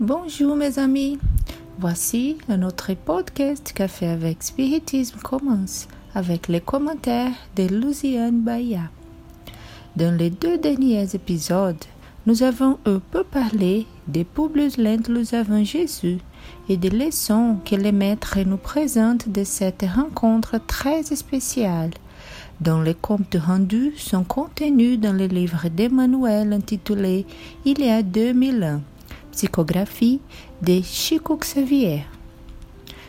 Bonjour mes amis, voici notre podcast Café avec Spiritisme commence avec les commentaires de Luciane Bahia. Dans les deux derniers épisodes, nous avons un peu parlé des Publius Lentulus avant Jésus et des leçons que les maîtres nous présentent de cette rencontre très spéciale dont les comptes rendus sont contenus dans le livre d'Emmanuel intitulé Il y a 2000 ans psychographie de Chico Xavier.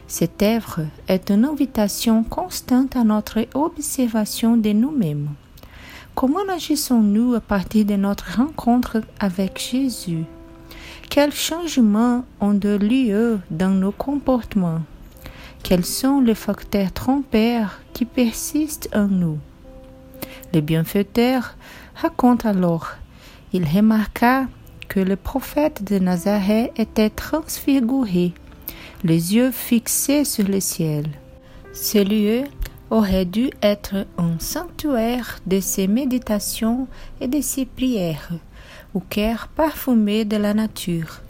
Cette œuvre est une invitation constante à notre observation de nous-mêmes. Comment agissons-nous à partir de notre rencontre avec Jésus? Quels changements ont de lieu dans nos comportements? Quels sont les facteurs trompeurs qui persistent en nous? Le bienfaiteur raconte alors Il remarqua que le prophète de Nazareth était transfiguré, les yeux fixés sur le ciel. Ce lieu aurait dû être un sanctuaire de ses méditations et de ses prières, au cœur parfumé de la nature,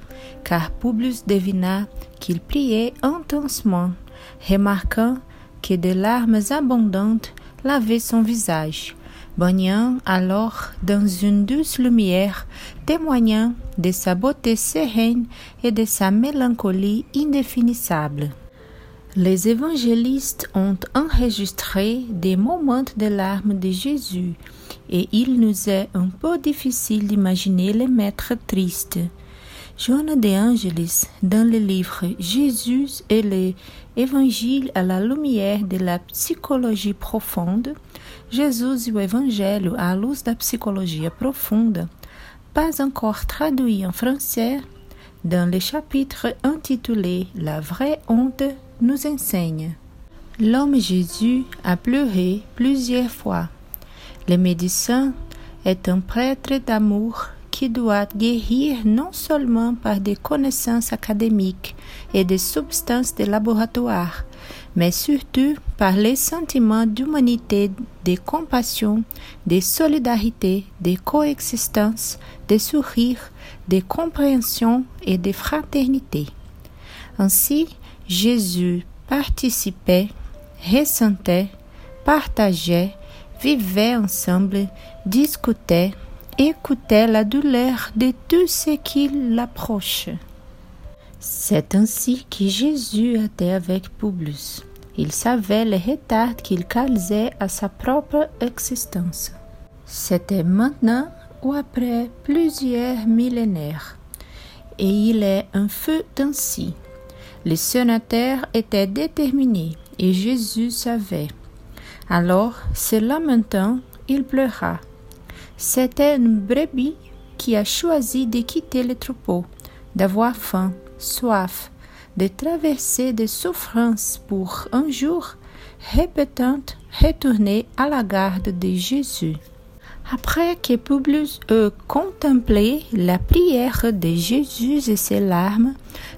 car Publius devina qu'il priait intensement, remarquant que des larmes abondantes lavaient son visage, baignant alors dans une douce lumière témoignant de sa beauté sereine et de sa mélancolie indéfinissable. Les évangélistes ont enregistré des moments de larmes de Jésus, et il nous est un peu difficile d'imaginer les maîtres tristes. Joana de Angelis, dans le livre Jésus et les évangiles à la lumière de la psychologie profonde, Jesus e o Evangelho à luz da psicologia profunda, pas encore traduit en français, dans le chapitre intitulé La vraie honte nous enseigne. L'homme Jésus a pleuré plusieurs fois. Le médecin est un prêtre d'amour qui doit guérir non seulement par des connaissances académiques et des substances de laboratoire, mais surtout par les sentiments d'humanité, de compassion, de solidarité, de coexistence, de sourire, de compréhension et de fraternité. Ainsi, Jésus participait, ressentait, partageait, vivait ensemble, discutait, écoutait la douleur de tout ce qui l'approche. C'est ainsi que Jésus était avec Publius. Il savait les retards qu'il causait à sa propre existence. C'était maintenant ou après plusieurs millénaires. Et il est un feu ainsi. Le sénateur était déterminé et Jésus savait. Alors, se lamentant, il pleura. C'était une brebis qui a choisi de quitter le troupeau, d'avoir faim, soif, de traverser des souffrances pour un jour, répétant retourner à la garde de Jésus. Après que Publius eut contemplé la prière de Jésus et ses larmes,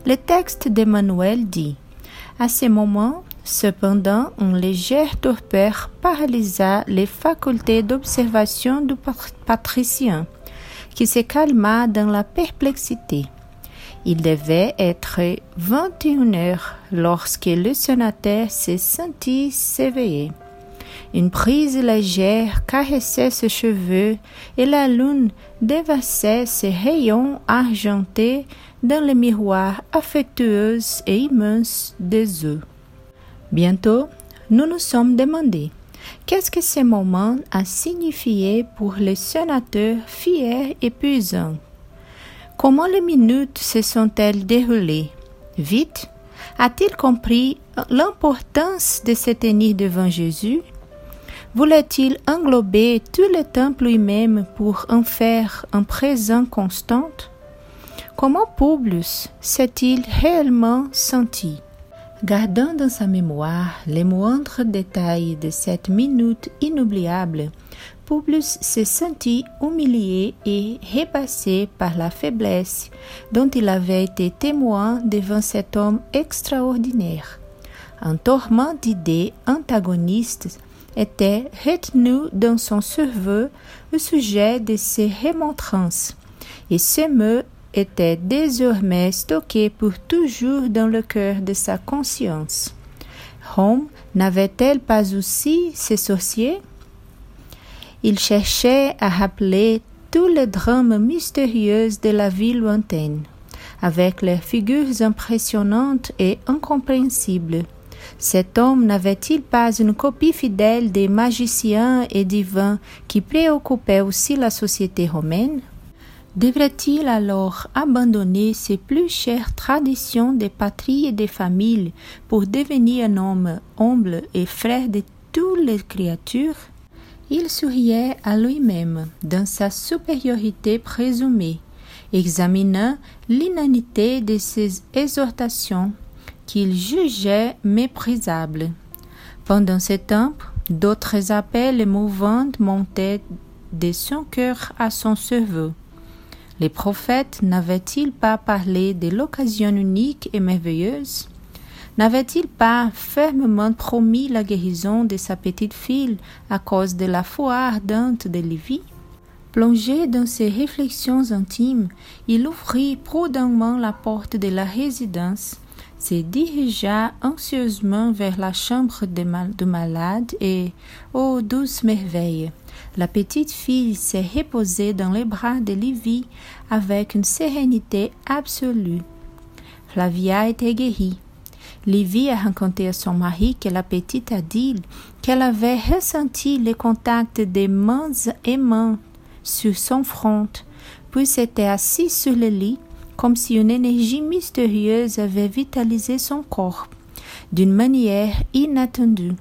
le texte d'Emmanuel dit À ce moment, Cependant, une légère torpeur paralysa les facultés d'observation du patricien, qui se calma dans la perplexité. Il devait être vingt et une heures lorsque le sénateur se sentit s'éveiller. Une prise légère caressait ses cheveux et la lune déversait ses rayons argentés dans le miroir affectueux et immense des eaux. Bientôt, nous nous sommes demandé qu'est-ce que ce moment a signifié pour les sénateurs fiers et puissants. Comment les minutes se sont-elles déroulées? Vite A-t-il compris l'importance de se tenir devant Jésus? Voulait-il englober tout le temple lui-même pour en faire un présent constant? Comment Publius s'est-il réellement senti? Gardant dans sa mémoire les moindres détails de cette minute inoubliable, Publius se sentit humilié et repassé par la faiblesse dont il avait été témoin devant cet homme extraordinaire. Un torrent d'idées antagonistes était retenu dans son cerveau au sujet de ses remontrances, et mots était désormais stocké pour toujours dans le cœur de sa conscience. Rome n'avait-elle pas aussi ses sorciers? Il cherchait à rappeler tous les drames mystérieux de la ville lointaine, avec leurs figures impressionnantes et incompréhensibles. Cet homme n'avait-il pas une copie fidèle des magiciens et divins qui préoccupaient aussi la société romaine? Devrait-il alors abandonner ses plus chères traditions des patries et des familles pour devenir un homme humble et frère de toutes les créatures? Il souriait à lui-même dans sa supériorité présumée, examinant l'inanité de ses exhortations qu'il jugeait méprisables. Pendant ce temps, d'autres appels émouvants montaient de son cœur à son cerveau. Les prophètes n'avaient-ils pas parlé de l'occasion unique et merveilleuse? N'avaient-ils pas fermement promis la guérison de sa petite fille à cause de la foi ardente de Lévi? Plongé dans ses réflexions intimes, il ouvrit prudemment la porte de la résidence, se dirigea anxieusement vers la chambre de, mal de malade et, ô douce merveille, la petite fille s'est reposée dans les bras de Livy avec une sérénité absolue. Flavia était guérie. Livy a raconté à son mari que la petite a dit qu'elle avait ressenti le contact des mains aimantes sur son front, puis s'était assise sur le lit comme si une énergie mystérieuse avait vitalisé son corps d'une manière inattendue.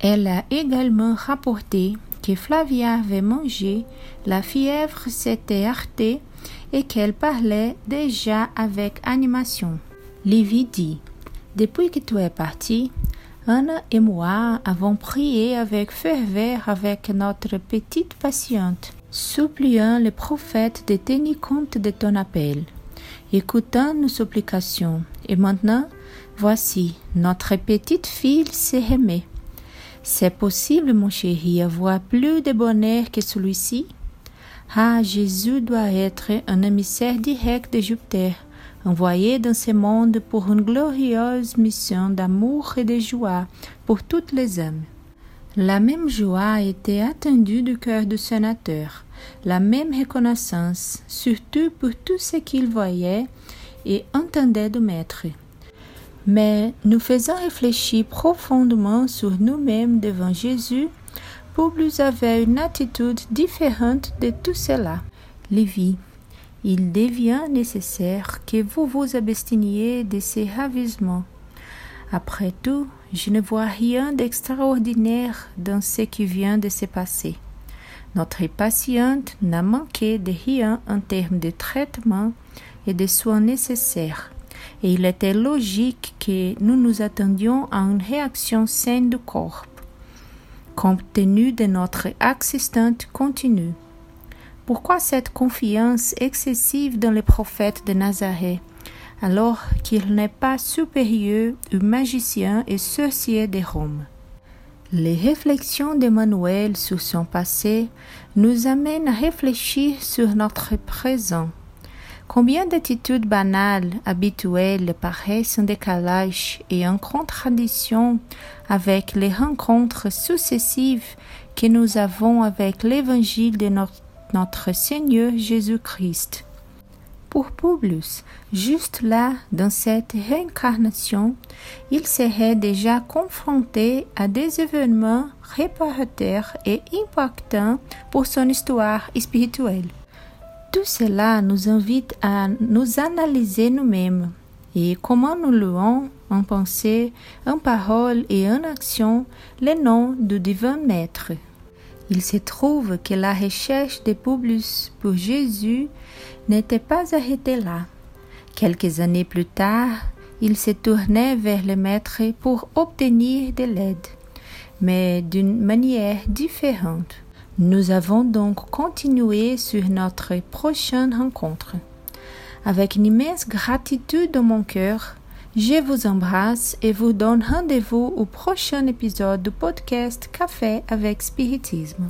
Elle a également rapporté que Flavia avait mangé, la fièvre s'était arrêtée et qu'elle parlait déjà avec animation. Livy dit Depuis que tu es parti, Anna et moi avons prié avec ferveur avec notre petite patiente, suppliant le prophète de tenir compte de ton appel, écoutant nos supplications. Et maintenant, voici, notre petite fille s'est remet. C'est possible, mon chéri, avoir plus de bonheur que celui-ci? Ah, Jésus doit être un émissaire direct de Jupiter, envoyé dans ce monde pour une glorieuse mission d'amour et de joie pour toutes les âmes. La même joie était attendue du cœur du sénateur, la même reconnaissance, surtout pour tout ce qu'il voyait et entendait du Maître mais nous faisant réfléchir profondément sur nous-mêmes devant Jésus, Publius avait une attitude différente de tout cela. Lévi, il devient nécessaire que vous vous absteniez de ces ravissements. Après tout, je ne vois rien d'extraordinaire dans ce qui vient de se passer. Notre patiente n'a manqué de rien en termes de traitement et de soins nécessaires et il était logique que nous nous attendions à une réaction saine du corps, compte tenu de notre existence continue. Pourquoi cette confiance excessive dans les prophètes de Nazareth, alors qu'il n'est pas supérieur aux magiciens et sorciers de Rome? Les réflexions d'Emmanuel sur son passé nous amènent à réfléchir sur notre présent. Combien d'attitudes banales, habituelles paraissent en décalage et en contradiction avec les rencontres successives que nous avons avec l'évangile de notre, Seigneur Jésus-Christ. Pour Publius, juste là, dans cette réincarnation, il serait déjà confronté à des événements réparateurs et impactants pour son histoire spirituelle. Tout cela nous invite à nous analyser nous-mêmes et comment nous louons en pensée, en parole et en action le nom du divin Maître. Il se trouve que la recherche de Publius pour Jésus n'était pas arrêtée là. Quelques années plus tard, il se tournait vers le Maître pour obtenir de l'aide, mais d'une manière différente. Nous avons donc continué sur notre prochaine rencontre. Avec une immense gratitude dans mon cœur, je vous embrasse et vous donne rendez-vous au prochain épisode du podcast Café avec Spiritisme.